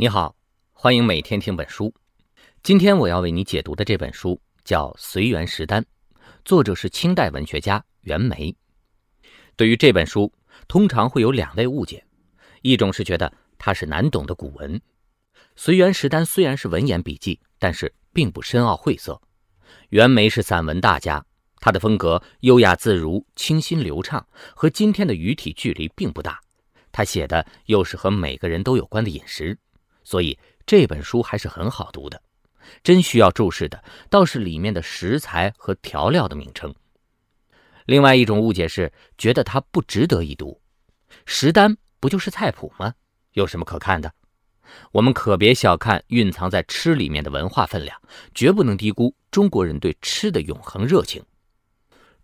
你好，欢迎每天听本书。今天我要为你解读的这本书叫《随园食单》，作者是清代文学家袁枚。对于这本书，通常会有两类误解：一种是觉得它是难懂的古文，《随园食单》虽然是文言笔记，但是并不深奥晦涩。袁枚是散文大家，他的风格优雅自如、清新流畅，和今天的语体距离并不大。他写的又是和每个人都有关的饮食。所以这本书还是很好读的，真需要注释的倒是里面的食材和调料的名称。另外一种误解是觉得它不值得一读，食单不就是菜谱吗？有什么可看的？我们可别小看蕴藏在吃里面的文化分量，绝不能低估中国人对吃的永恒热情。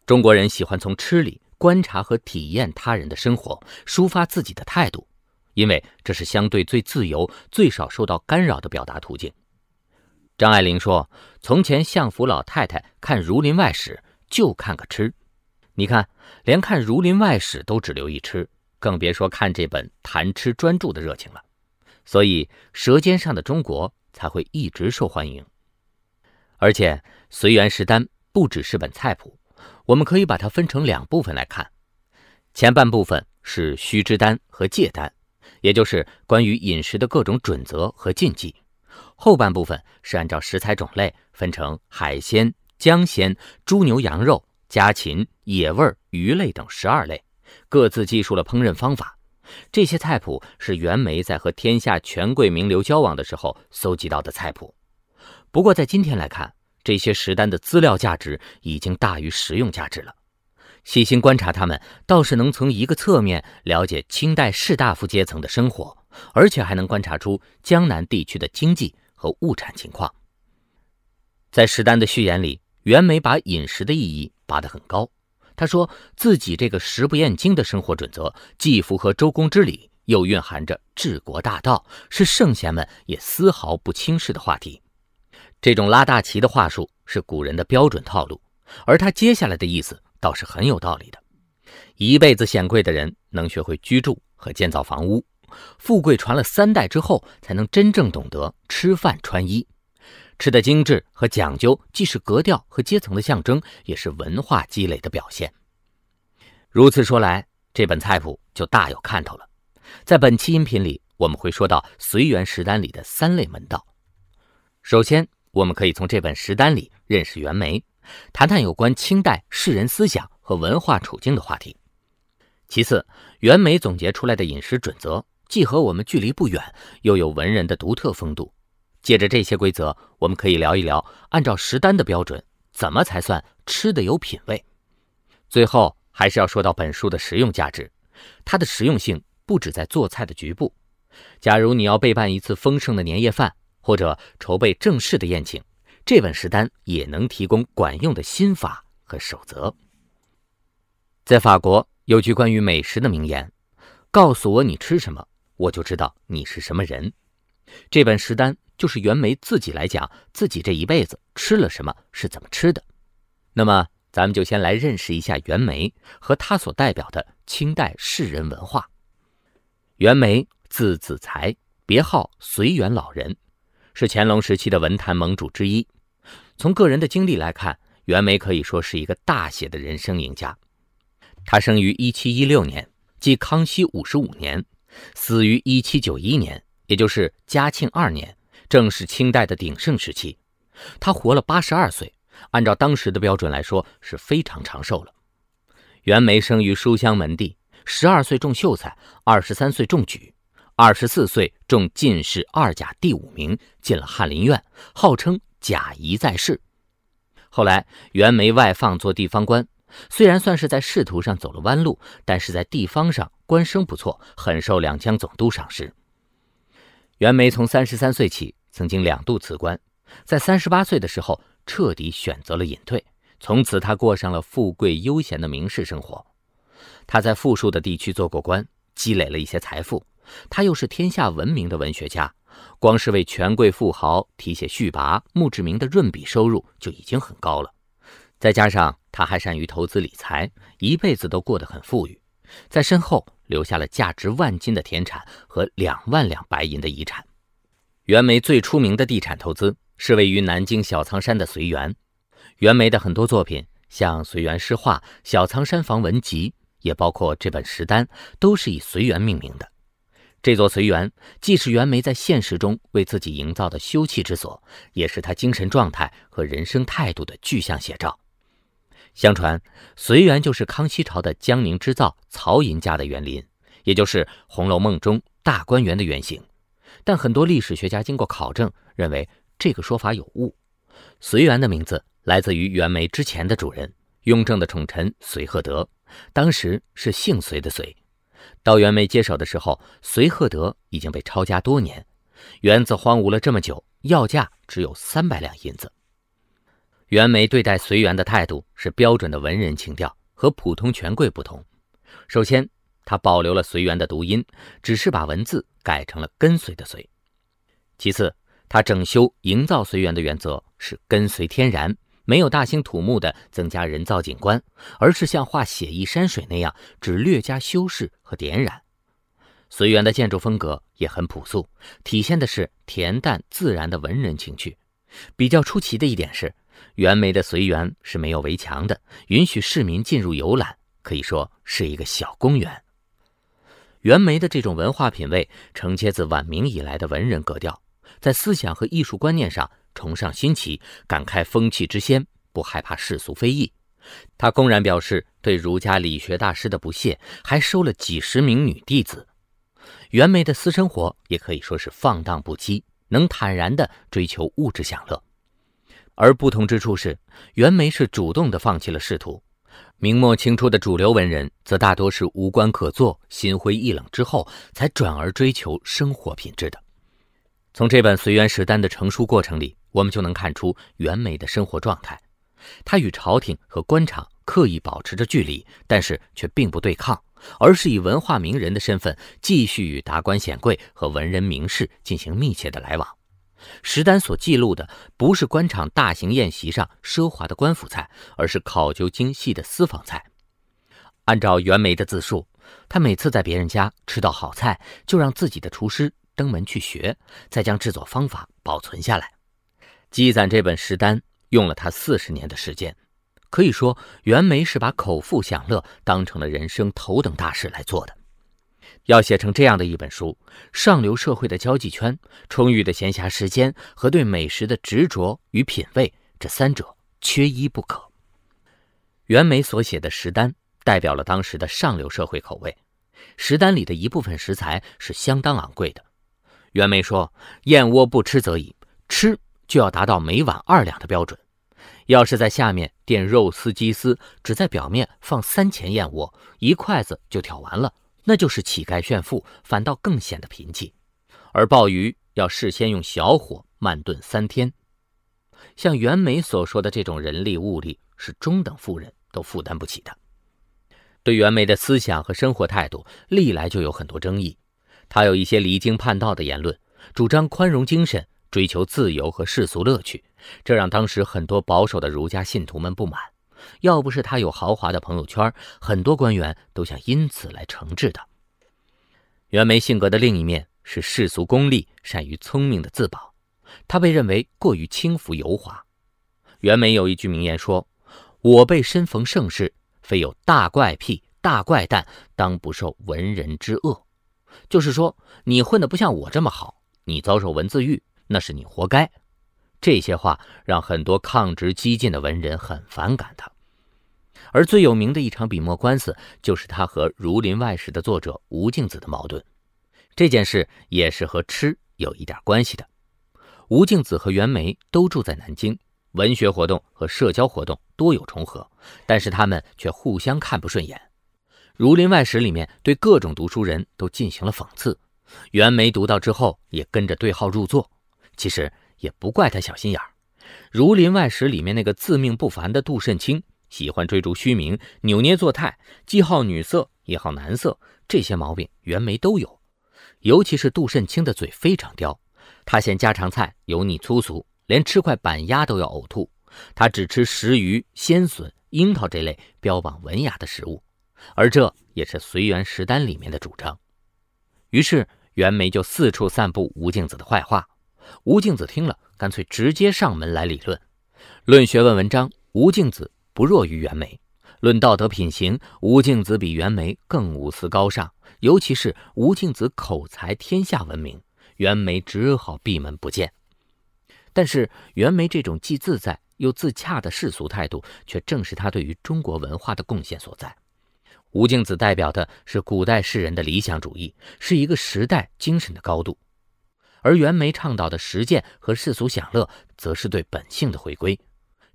中国人喜欢从吃里观察和体验他人的生活，抒发自己的态度。因为这是相对最自由、最少受到干扰的表达途径。张爱玲说：“从前相府老太太看《儒林外史》，就看个吃。你看，连看《儒林外史》都只留意吃，更别说看这本谈吃专著的热情了。所以，《舌尖上的中国》才会一直受欢迎。而且，《随园食单》不只是本菜谱，我们可以把它分成两部分来看。前半部分是须知单和戒单。”也就是关于饮食的各种准则和禁忌，后半部分是按照食材种类分成海鲜、姜鲜、猪牛羊肉、家禽、野味、鱼类等十二类，各自记述了烹饪方法。这些菜谱是袁枚在和天下权贵名流交往的时候搜集到的菜谱。不过在今天来看，这些食单的资料价值已经大于实用价值了。细心观察他们，倒是能从一个侧面了解清代士大夫阶层的生活，而且还能观察出江南地区的经济和物产情况。在石丹的序言里，袁枚把饮食的意义拔得很高。他说自己这个食不厌精的生活准则，既符合周公之礼，又蕴含着治国大道，是圣贤们也丝毫不轻视的话题。这种拉大旗的话术是古人的标准套路，而他接下来的意思。倒是很有道理的。一辈子显贵的人能学会居住和建造房屋，富贵传了三代之后，才能真正懂得吃饭穿衣。吃的精致和讲究，既是格调和阶层的象征，也是文化积累的表现。如此说来，这本菜谱就大有看头了。在本期音频里，我们会说到随园食单里的三类门道。首先，我们可以从这本食单里认识袁枚。谈谈有关清代士人思想和文化处境的话题。其次，袁枚总结出来的饮食准则，既和我们距离不远，又有文人的独特风度。借着这些规则，我们可以聊一聊，按照食单的标准，怎么才算吃的有品位。最后，还是要说到本书的实用价值。它的实用性不止在做菜的局部。假如你要备办一次丰盛的年夜饭，或者筹备正式的宴请。这本食单也能提供管用的心法和守则。在法国有句关于美食的名言：“告诉我你吃什么，我就知道你是什么人。”这本食单就是袁枚自己来讲自己这一辈子吃了什么，是怎么吃的。那么，咱们就先来认识一下袁枚和他所代表的清代士人文化。袁枚，字子才，别号随园老人，是乾隆时期的文坛盟主之一。从个人的经历来看，袁枚可以说是一个大写的人生赢家。他生于一七一六年，即康熙五十五年，死于一七九一年，也就是嘉庆二年，正是清代的鼎盛时期。他活了八十二岁，按照当时的标准来说是非常长寿了。袁枚生于书香门第，十二岁中秀才，二十三岁中举，二十四岁中进士二甲第五名，进了翰林院，号称。贾谊在世，后来袁枚外放做地方官，虽然算是在仕途上走了弯路，但是在地方上官声不错，很受两江总督赏识。袁枚从三十三岁起，曾经两度辞官，在三十八岁的时候彻底选择了隐退，从此他过上了富贵悠闲的名士生活。他在富庶的地区做过官，积累了一些财富，他又是天下闻名的文学家。光是为权贵富豪题写序跋、墓志铭的润笔收入就已经很高了，再加上他还善于投资理财，一辈子都过得很富裕，在身后留下了价值万金的田产和两万两白银的遗产。袁枚最出名的地产投资是位于南京小仓山的随园。袁枚的很多作品，像《随园诗画》《小仓山房文集》，也包括这本《石丹》，都是以随园命名的。这座随园既是袁枚在现实中为自己营造的休憩之所，也是他精神状态和人生态度的具象写照。相传，随园就是康熙朝的江宁织造曹寅家的园林，也就是《红楼梦》中大观园的原型。但很多历史学家经过考证，认为这个说法有误。随园的名字。来自于袁枚之前的主人雍正的宠臣随鹤德，当时是姓随的随。到袁枚接手的时候，随鹤德已经被抄家多年，园子荒芜了这么久，要价只有三百两银子。袁枚对待随园的态度是标准的文人情调，和普通权贵不同。首先，他保留了随园的读音，只是把文字改成了跟随的随。其次，他整修营造随园的原则是跟随天然。没有大兴土木的增加人造景观，而是像画写意山水那样，只略加修饰和点染。随园的建筑风格也很朴素，体现的是恬淡自然的文人情趣。比较出奇的一点是，袁枚的随园是没有围墙的，允许市民进入游览，可以说是一个小公园。袁枚的这种文化品味承接自晚明以来的文人格调，在思想和艺术观念上。崇尚新奇，感慨风气之先，不害怕世俗非议。他公然表示对儒家理学大师的不屑，还收了几十名女弟子。袁枚的私生活也可以说是放荡不羁，能坦然地追求物质享乐。而不同之处是，袁枚是主动地放弃了仕途。明末清初的主流文人则大多是无官可做，心灰意冷之后，才转而追求生活品质的。从这本《随园史单》的成书过程里，我们就能看出袁枚的生活状态。他与朝廷和官场刻意保持着距离，但是却并不对抗，而是以文化名人的身份继续与达官显贵和文人名士进行密切的来往。石丹所记录的不是官场大型宴席上奢华的官府菜，而是考究精细的私房菜。按照袁枚的自述，他每次在别人家吃到好菜，就让自己的厨师。登门去学，再将制作方法保存下来，积攒这本食单用了他四十年的时间。可以说，袁枚是把口腹享乐当成了人生头等大事来做的。要写成这样的一本书，上流社会的交际圈、充裕的闲暇时间和对美食的执着与品味，这三者缺一不可。袁枚所写的食单代表了当时的上流社会口味，食单里的一部分食材是相当昂贵的。袁枚说：“燕窝不吃则已，吃就要达到每碗二两的标准。要是在下面垫肉丝、鸡丝，只在表面放三钱燕窝，一筷子就挑完了，那就是乞丐炫富，反倒更显得贫气。而鲍鱼要事先用小火慢炖三天。像袁枚所说的这种人力物力，是中等富人都负担不起的。对袁枚的思想和生活态度，历来就有很多争议。”他有一些离经叛道的言论，主张宽容精神，追求自由和世俗乐趣，这让当时很多保守的儒家信徒们不满。要不是他有豪华的朋友圈，很多官员都想因此来惩治他。袁枚性格的另一面是世俗功利，善于聪明的自保，他被认为过于轻浮油滑。袁枚有一句名言说：“我辈身逢盛世，非有大怪癖、大怪诞，当不受文人之恶。”就是说，你混得不像我这么好，你遭受文字狱，那是你活该。这些话让很多抗直激进的文人很反感他。而最有名的一场笔墨官司，就是他和《儒林外史》的作者吴敬梓的矛盾。这件事也是和吃有一点关系的。吴敬梓和袁枚都住在南京，文学活动和社交活动多有重合，但是他们却互相看不顺眼。《儒林外史》里面对各种读书人都进行了讽刺，袁枚读到之后也跟着对号入座。其实也不怪他小心眼儿，《儒林外史》里面那个自命不凡的杜慎卿，喜欢追逐虚名、扭捏作态，既好女色也好男色，这些毛病袁枚都有。尤其是杜慎卿的嘴非常刁，他嫌家常菜油腻粗俗，连吃块板鸭都要呕吐。他只吃石鱼、鲜笋、樱桃这类标榜文雅的食物。而这也是《随园食单》里面的主张，于是袁枚就四处散布吴敬梓的坏话。吴敬梓听了，干脆直接上门来理论。论学问文章，吴敬梓不弱于袁枚；论道德品行，吴敬梓比袁枚更无私高尚。尤其是吴敬梓口才天下闻名，袁枚只好闭门不见。但是袁枚这种既自在又自洽的世俗态度，却正是他对于中国文化的贡献所在。吴敬梓代表的是古代士人的理想主义，是一个时代精神的高度；而袁枚倡导的实践和世俗享乐，则是对本性的回归。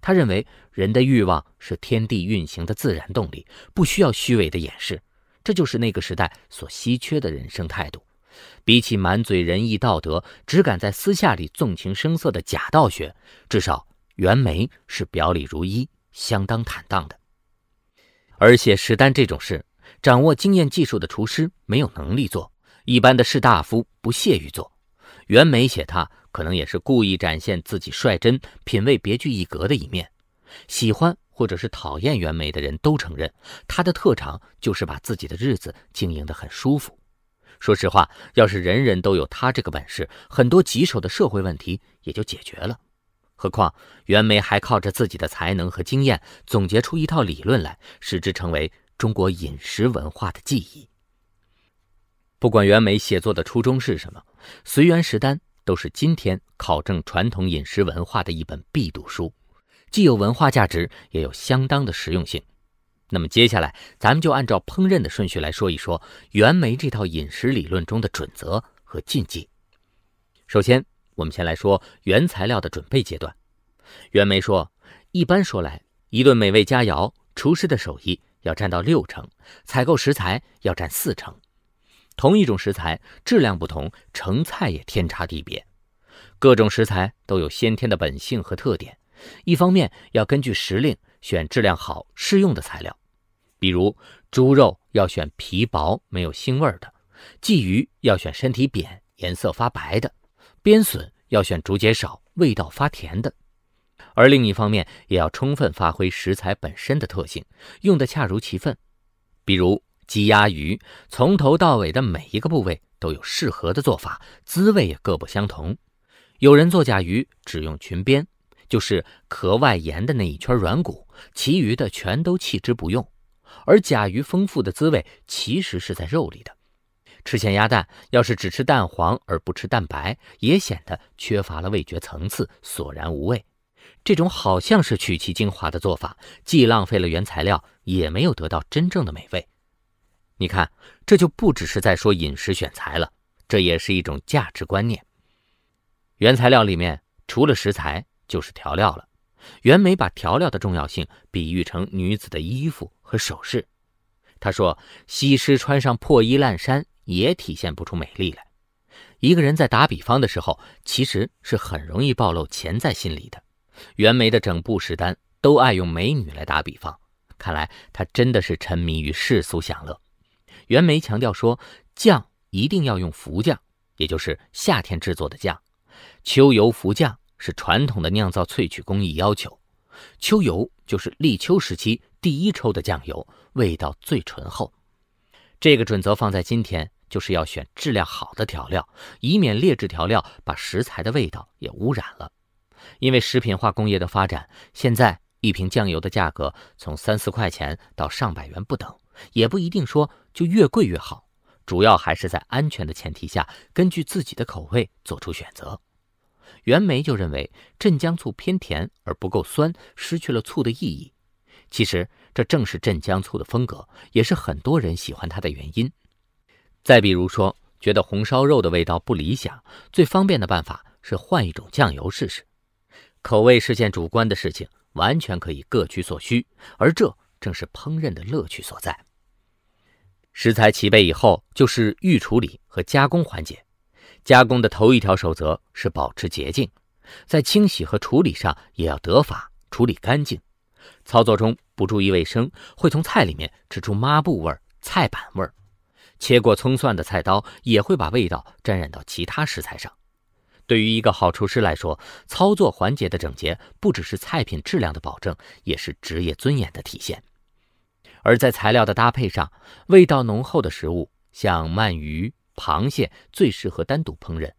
他认为人的欲望是天地运行的自然动力，不需要虚伪的掩饰。这就是那个时代所稀缺的人生态度。比起满嘴仁义道德，只敢在私下里纵情声色的假道学，至少袁枚是表里如一，相当坦荡的。而写食单这种事，掌握经验技术的厨师没有能力做，一般的士大夫不屑于做。袁枚写他，可能也是故意展现自己率真、品味别具一格的一面。喜欢或者是讨厌袁枚的人都承认，他的特长就是把自己的日子经营得很舒服。说实话，要是人人都有他这个本事，很多棘手的社会问题也就解决了。何况袁枚还靠着自己的才能和经验，总结出一套理论来，使之成为中国饮食文化的记忆。不管袁枚写作的初衷是什么，《随园食单》都是今天考证传统饮食文化的一本必读书，既有文化价值，也有相当的实用性。那么接下来，咱们就按照烹饪的顺序来说一说袁枚这套饮食理论中的准则和禁忌。首先，我们先来说原材料的准备阶段。袁枚说，一般说来，一顿美味佳肴，厨师的手艺要占到六成，采购食材要占四成。同一种食材，质量不同，成菜也天差地别。各种食材都有先天的本性和特点，一方面要根据时令选质量好、适用的材料，比如猪肉要选皮薄、没有腥味的，鲫鱼要选身体扁、颜色发白的。边笋要选竹节少、味道发甜的，而另一方面也要充分发挥食材本身的特性，用得恰如其分。比如鸡鸭鱼，从头到尾的每一个部位都有适合的做法，滋味也各不相同。有人做甲鱼只用裙边，就是壳外沿的那一圈软骨，其余的全都弃之不用。而甲鱼丰富的滋味其实是在肉里的。吃咸鸭蛋，要是只吃蛋黄而不吃蛋白，也显得缺乏了味觉层次，索然无味。这种好像是取其精华的做法，既浪费了原材料，也没有得到真正的美味。你看，这就不只是在说饮食选材了，这也是一种价值观念。原材料里面除了食材就是调料了。袁枚把调料的重要性比喻成女子的衣服和首饰。他说：“西施穿上破衣烂衫。”也体现不出美丽来。一个人在打比方的时候，其实是很容易暴露潜在心理的。袁枚的整部食单都爱用美女来打比方，看来他真的是沉迷于世俗享乐。袁枚强调说，酱一定要用福酱，也就是夏天制作的酱。秋油福酱是传统的酿造萃取工艺要求。秋油就是立秋时期第一抽的酱油，味道最醇厚。这个准则放在今天，就是要选质量好的调料，以免劣质调料把食材的味道也污染了。因为食品化工业的发展，现在一瓶酱油的价格从三四块钱到上百元不等，也不一定说就越贵越好。主要还是在安全的前提下，根据自己的口味做出选择。袁枚就认为镇江醋偏甜而不够酸，失去了醋的意义。其实。这正是镇江醋的风格，也是很多人喜欢它的原因。再比如说，觉得红烧肉的味道不理想，最方便的办法是换一种酱油试试。口味是件主观的事情，完全可以各取所需，而这正是烹饪的乐趣所在。食材齐备以后，就是预处理和加工环节。加工的头一条守则是保持洁净，在清洗和处理上也要得法，处理干净。操作中不注意卫生，会从菜里面吃出抹布味儿、菜板味儿。切过葱蒜的菜刀也会把味道沾染到其他食材上。对于一个好厨师来说，操作环节的整洁不只是菜品质量的保证，也是职业尊严的体现。而在材料的搭配上，味道浓厚的食物，像鳗鱼、螃蟹最适合单独烹饪；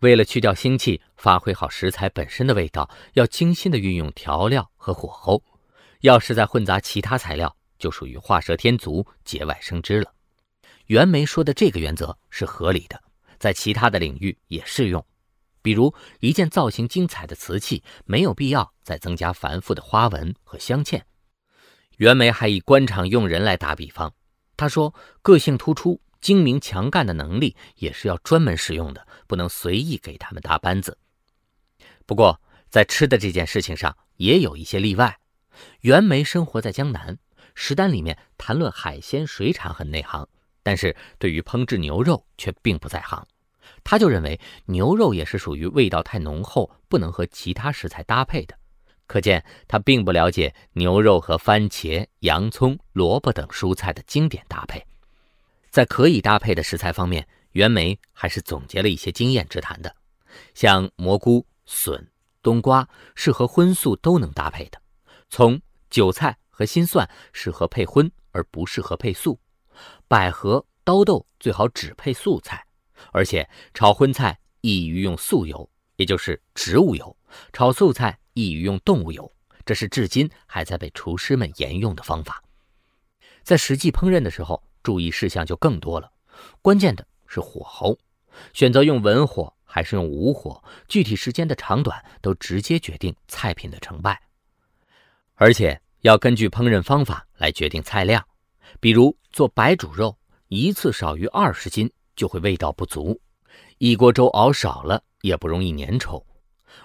为了去掉腥气，发挥好食材本身的味道，要精心的运用调料和火候。要是再混杂其他材料，就属于画蛇添足、节外生枝了。袁枚说的这个原则是合理的，在其他的领域也适用。比如一件造型精彩的瓷器，没有必要再增加繁复的花纹和镶嵌。袁枚还以官场用人来打比方，他说：“个性突出、精明强干的能力也是要专门使用的，不能随意给他们搭班子。”不过，在吃的这件事情上，也有一些例外。袁枚生活在江南，食单里面谈论海鲜水产很内行，但是对于烹制牛肉却并不在行。他就认为牛肉也是属于味道太浓厚，不能和其他食材搭配的。可见他并不了解牛肉和番茄、洋葱、萝卜等蔬菜的经典搭配。在可以搭配的食材方面，袁枚还是总结了一些经验之谈的，像蘑菇、笋、冬瓜，适合荤素都能搭配的。葱、韭菜和新蒜适合配荤，而不适合配素。百合、刀豆最好只配素菜，而且炒荤菜宜于用素油，也就是植物油；炒素菜易于用动物油。这是至今还在被厨师们沿用的方法。在实际烹饪的时候，注意事项就更多了。关键的是火候，选择用文火还是用武火，具体时间的长短都直接决定菜品的成败。而且要根据烹饪方法来决定菜量，比如做白煮肉，一次少于二十斤就会味道不足；一锅粥熬少了也不容易粘稠。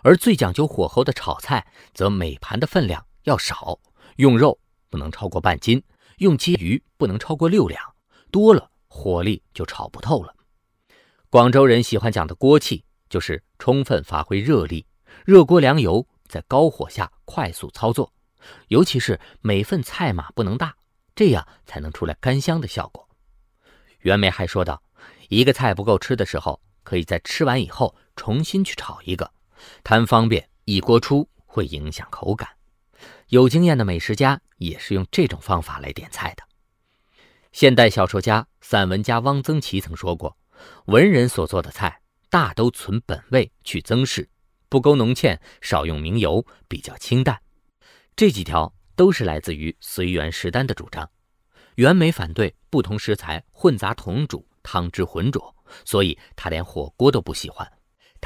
而最讲究火候的炒菜，则每盘的分量要少，用肉不能超过半斤，用鲫鱼不能超过六两，多了火力就炒不透了。广州人喜欢讲的锅气，就是充分发挥热力，热锅凉油，在高火下快速操作。尤其是每份菜码不能大，这样才能出来干香的效果。袁枚还说道：“一个菜不够吃的时候，可以在吃完以后重新去炒一个，贪方便一锅出会影响口感。”有经验的美食家也是用这种方法来点菜的。现代小说家、散文家汪曾祺曾说过：“文人所做的菜，大都存本味，去增饰，不勾浓芡，少用明油，比较清淡。”这几条都是来自于随园食单的主张。袁枚反对不同食材混杂同煮、汤汁浑浊，所以他连火锅都不喜欢。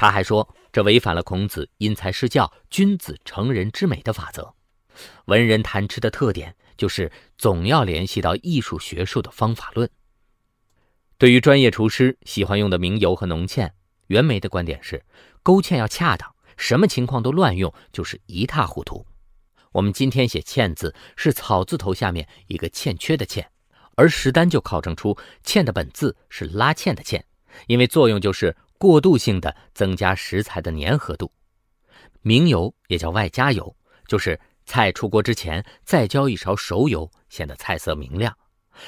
他还说，这违反了孔子“因材施教，君子成人之美”的法则。文人谈吃的特点就是总要联系到艺术学术的方法论。对于专业厨师喜欢用的明油和浓芡，袁枚的观点是：勾芡要恰当，什么情况都乱用就是一塌糊涂。我们今天写“欠”字是草字头下面一个欠缺的“欠”，而石丹就考证出“欠”的本字是拉芡的“芡”，因为作用就是过渡性的增加食材的粘合度。明油也叫外加油，就是菜出锅之前再浇一勺熟油，显得菜色明亮。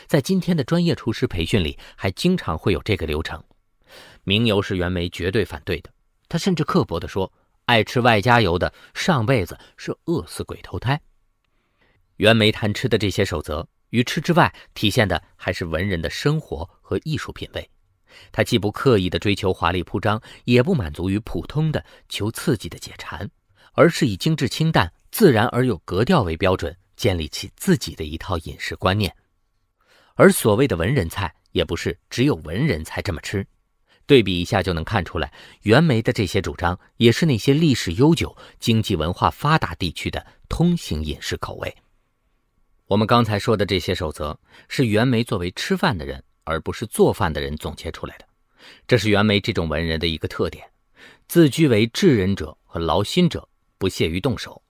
在今天的专业厨师培训里，还经常会有这个流程。明油是袁枚绝对反对的，他甚至刻薄地说。爱吃外加油的，上辈子是饿死鬼投胎。袁枚谈吃的这些守则，于吃之外，体现的还是文人的生活和艺术品味。他既不刻意的追求华丽铺张，也不满足于普通的求刺激的解馋，而是以精致清淡、自然而有格调为标准，建立起自己的一套饮食观念。而所谓的文人菜，也不是只有文人才这么吃。对比一下就能看出来，袁枚的这些主张也是那些历史悠久、经济文化发达地区的通行饮食口味。我们刚才说的这些守则，是袁枚作为吃饭的人，而不是做饭的人总结出来的。这是袁枚这种文人的一个特点：自居为智人者和劳心者，不屑于动手。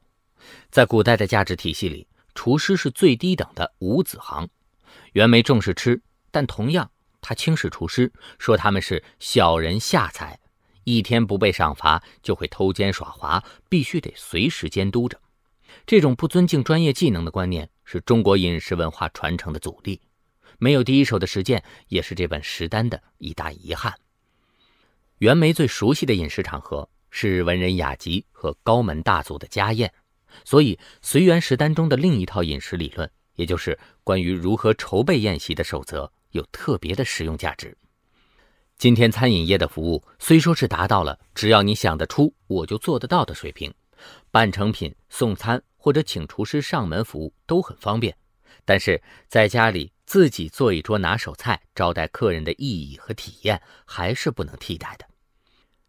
在古代的价值体系里，厨师是最低等的五子行。袁枚重视吃，但同样。他轻视厨师，说他们是小人下才，一天不被赏罚就会偷奸耍滑，必须得随时监督着。这种不尊敬专业技能的观念，是中国饮食文化传承的阻力。没有第一手的实践，也是这本食单的一大遗憾。袁枚最熟悉的饮食场合是文人雅集和高门大族的家宴，所以随园食单中的另一套饮食理论，也就是关于如何筹备宴席的守则。有特别的实用价值。今天餐饮业的服务虽说是达到了只要你想得出我就做得到的水平，半成品、送餐或者请厨师上门服务都很方便，但是在家里自己做一桌拿手菜招待客人的意义和体验还是不能替代的。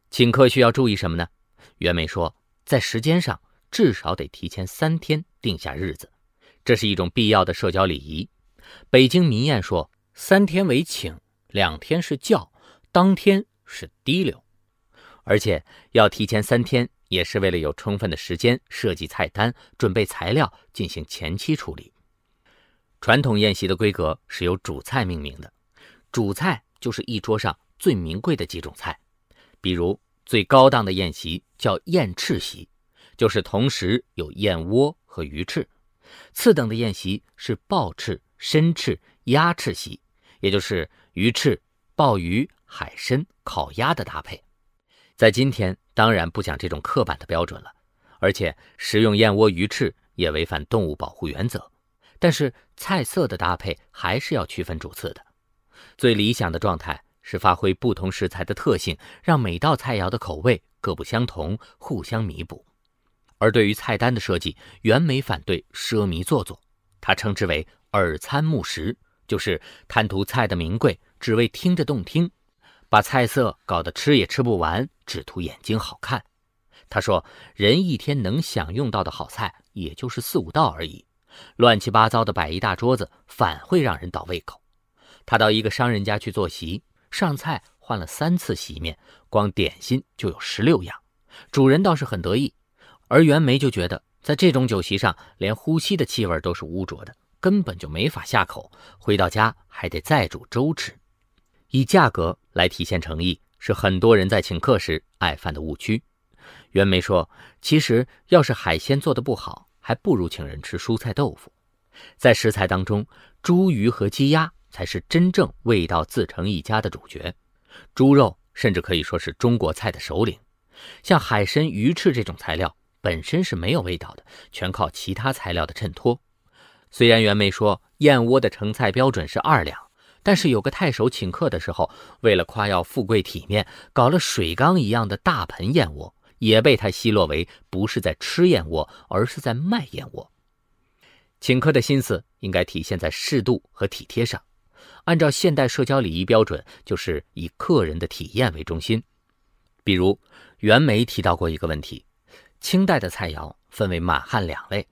请客需要注意什么呢？袁梅说，在时间上至少得提前三天定下日子，这是一种必要的社交礼仪。北京民谚说：“三天为请，两天是叫。”当天是滴溜，而且要提前三天，也是为了有充分的时间设计菜单、准备材料、进行前期处理。传统宴席的规格是由主菜命名的，主菜就是一桌上最名贵的几种菜，比如最高档的宴席叫燕翅席，就是同时有燕窝和鱼翅；次等的宴席是鲍翅、参翅、鸭翅席，也就是鱼翅、鲍鱼。海参、烤鸭的搭配，在今天当然不讲这种刻板的标准了，而且食用燕窝、鱼翅也违反动物保护原则。但是菜色的搭配还是要区分主次的。最理想的状态是发挥不同食材的特性，让每道菜肴的口味各不相同，互相弥补。而对于菜单的设计，袁枚反对奢靡做作，他称之为耳餐目食，就是贪图菜的名贵，只为听着动听。把菜色搞得吃也吃不完，只图眼睛好看。他说：“人一天能享用到的好菜，也就是四五道而已，乱七八糟的摆一大桌子，反会让人倒胃口。”他到一个商人家去坐席，上菜换了三次席面，光点心就有十六样。主人倒是很得意，而袁枚就觉得，在这种酒席上，连呼吸的气味都是污浊的，根本就没法下口。回到家还得再煮粥吃。以价格来体现诚意，是很多人在请客时爱犯的误区。袁枚说：“其实要是海鲜做的不好，还不如请人吃蔬菜豆腐。在食材当中，猪、鱼和鸡鸭才是真正味道自成一家的主角。猪肉甚至可以说是中国菜的首领。像海参、鱼翅这种材料本身是没有味道的，全靠其他材料的衬托。虽然袁枚说燕窝的成菜标准是二两。”但是有个太守请客的时候，为了夸耀富贵体面，搞了水缸一样的大盆燕窝，也被他奚落为不是在吃燕窝，而是在卖燕窝。请客的心思应该体现在适度和体贴上，按照现代社交礼仪标准，就是以客人的体验为中心。比如袁枚提到过一个问题：清代的菜肴分为满汉两类，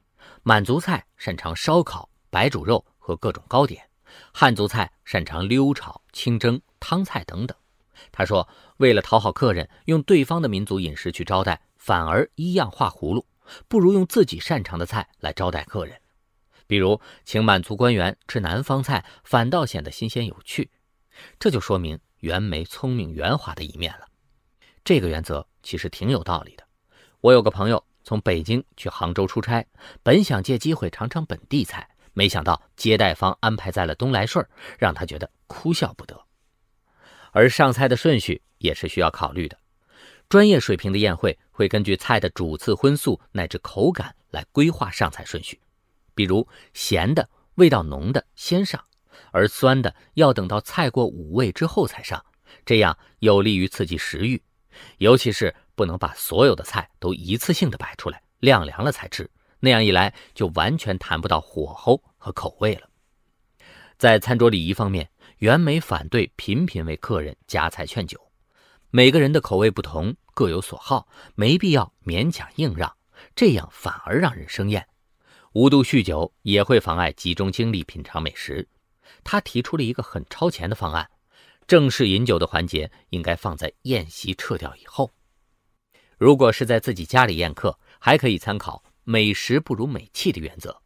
满族菜擅长烧烤、白煮肉和各种糕点。汉族菜擅长溜炒、清蒸、汤菜等等。他说：“为了讨好客人，用对方的民族饮食去招待，反而一样画葫芦，不如用自己擅长的菜来招待客人。比如请满族官员吃南方菜，反倒显得新鲜有趣。这就说明袁枚聪明圆滑的一面了。这个原则其实挺有道理的。我有个朋友从北京去杭州出差，本想借机会尝尝本地菜。”没想到接待方安排在了东来顺让他觉得哭笑不得。而上菜的顺序也是需要考虑的，专业水平的宴会会根据菜的主次荤素乃至口感来规划上菜顺序。比如咸的、味道浓的先上，而酸的要等到菜过五味之后才上，这样有利于刺激食欲。尤其是不能把所有的菜都一次性的摆出来，晾凉了才吃。那样一来，就完全谈不到火候和口味了。在餐桌礼仪方面，袁枚反对频频为客人夹菜劝酒。每个人的口味不同，各有所好，没必要勉强硬让，这样反而让人生厌。无度酗酒也会妨碍集中精力品尝美食。他提出了一个很超前的方案：正式饮酒的环节应该放在宴席撤掉以后。如果是在自己家里宴客，还可以参考。美食不如美器的原则，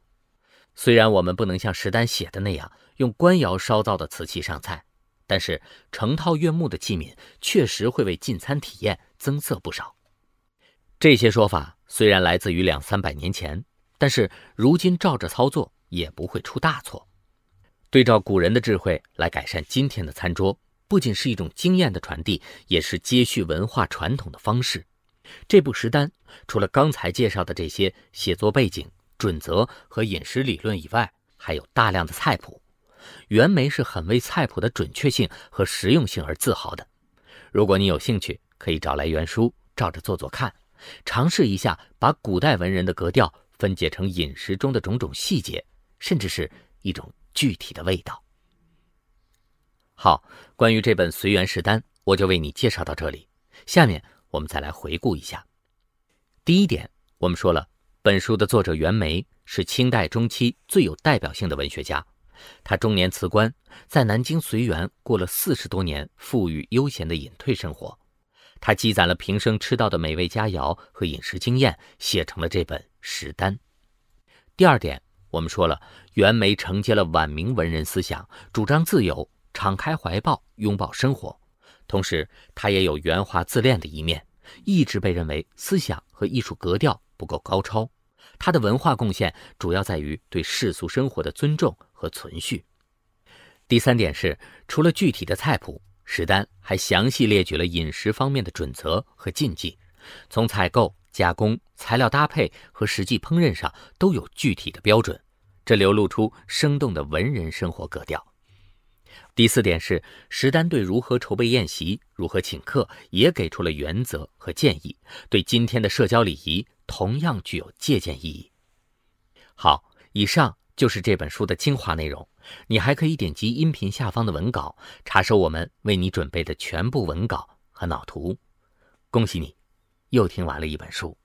虽然我们不能像石丹写的那样用官窑烧造的瓷器上菜，但是成套悦目的器皿确实会为进餐体验增色不少。这些说法虽然来自于两三百年前，但是如今照着操作也不会出大错。对照古人的智慧来改善今天的餐桌，不仅是一种经验的传递，也是接续文化传统的方式。这部石丹除了刚才介绍的这些写作背景、准则和饮食理论以外，还有大量的菜谱。袁枚是很为菜谱的准确性和实用性而自豪的。如果你有兴趣，可以找来原书，照着做做看，尝试一下把古代文人的格调分解成饮食中的种种细节，甚至是一种具体的味道。好，关于这本《随园食单》，我就为你介绍到这里。下面我们再来回顾一下。第一点，我们说了，本书的作者袁枚是清代中期最有代表性的文学家。他中年辞官，在南京随园过了四十多年富裕悠闲的隐退生活。他积攒了平生吃到的美味佳肴和饮食经验，写成了这本《食单》。第二点，我们说了，袁枚承接了晚明文人思想，主张自由。敞开怀抱，拥抱生活。同时，他也有圆滑自恋的一面，一直被认为思想和艺术格调不够高超。他的文化贡献主要在于对世俗生活的尊重和存续。第三点是，除了具体的菜谱，史丹还详细列举了饮食方面的准则和禁忌，从采购、加工、材料搭配和实际烹饪上都有具体的标准，这流露出生动的文人生活格调。第四点是，石丹对如何筹备宴席、如何请客也给出了原则和建议，对今天的社交礼仪同样具有借鉴意义。好，以上就是这本书的精华内容。你还可以点击音频下方的文稿，查收我们为你准备的全部文稿和脑图。恭喜你，又听完了一本书。